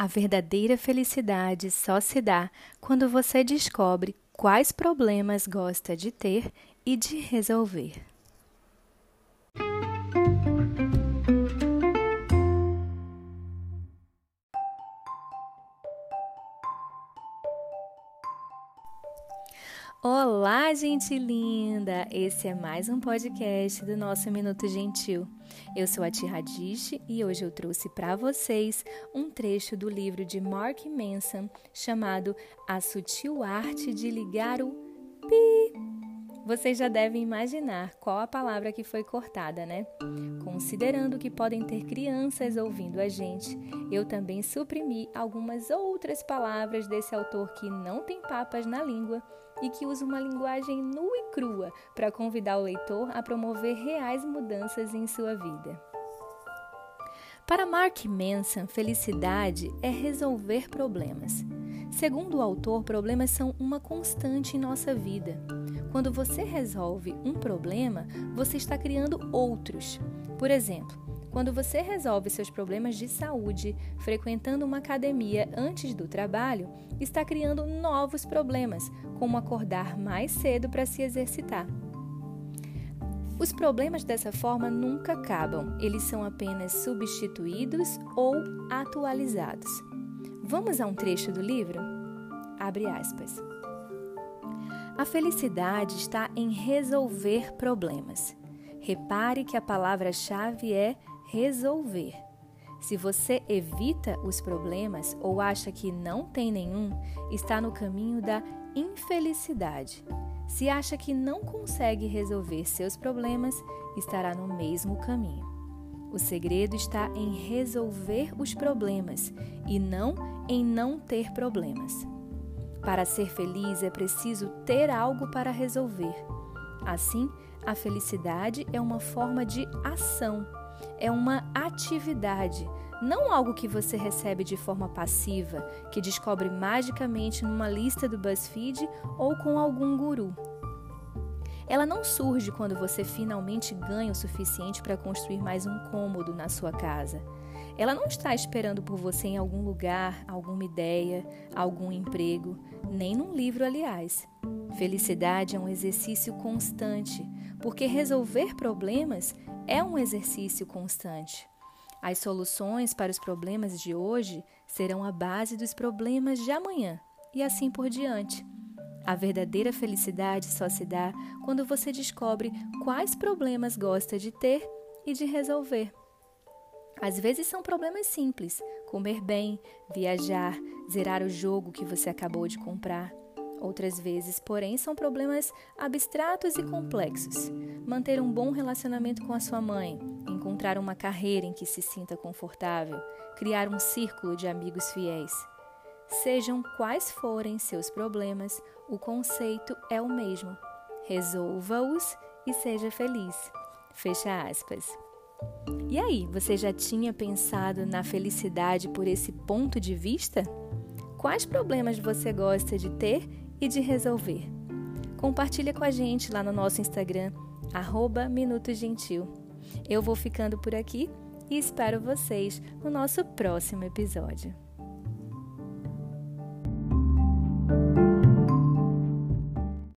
A verdadeira felicidade só se dá quando você descobre quais problemas gosta de ter e de resolver. Olá, gente linda! Esse é mais um podcast do nosso Minuto Gentil. Eu sou a Tia Radish e hoje eu trouxe para vocês um trecho do livro de Mark Manson chamado A Sutil Arte de Ligar o Pi. Vocês já devem imaginar qual a palavra que foi cortada, né? Considerando que podem ter crianças ouvindo a gente, eu também suprimi algumas outras palavras desse autor que não tem papas na língua e que usa uma linguagem nua e crua para convidar o leitor a promover reais mudanças em sua vida. Para Mark Manson, felicidade é resolver problemas. Segundo o autor, problemas são uma constante em nossa vida. Quando você resolve um problema, você está criando outros. Por exemplo, quando você resolve seus problemas de saúde frequentando uma academia antes do trabalho, está criando novos problemas, como acordar mais cedo para se exercitar. Os problemas dessa forma nunca acabam, eles são apenas substituídos ou atualizados. Vamos a um trecho do livro? Abre aspas. A felicidade está em resolver problemas. Repare que a palavra-chave é resolver. Se você evita os problemas ou acha que não tem nenhum, está no caminho da infelicidade. Se acha que não consegue resolver seus problemas, estará no mesmo caminho. O segredo está em resolver os problemas e não em não ter problemas. Para ser feliz é preciso ter algo para resolver. Assim, a felicidade é uma forma de ação é uma atividade, não algo que você recebe de forma passiva, que descobre magicamente numa lista do BuzzFeed ou com algum guru. Ela não surge quando você finalmente ganha o suficiente para construir mais um cômodo na sua casa. Ela não está esperando por você em algum lugar, alguma ideia, algum emprego, nem num livro, aliás. Felicidade é um exercício constante, porque resolver problemas é um exercício constante. As soluções para os problemas de hoje serão a base dos problemas de amanhã e assim por diante. A verdadeira felicidade só se dá quando você descobre quais problemas gosta de ter e de resolver. Às vezes são problemas simples: comer bem, viajar, zerar o jogo que você acabou de comprar. Outras vezes, porém, são problemas abstratos e complexos. Manter um bom relacionamento com a sua mãe, encontrar uma carreira em que se sinta confortável, criar um círculo de amigos fiéis. Sejam quais forem seus problemas, o conceito é o mesmo. Resolva-os e seja feliz. Fecha aspas. E aí, você já tinha pensado na felicidade por esse ponto de vista? Quais problemas você gosta de ter e de resolver. Compartilha com a gente lá no nosso Instagram, arroba Minuto Gentil. Eu vou ficando por aqui e espero vocês no nosso próximo episódio.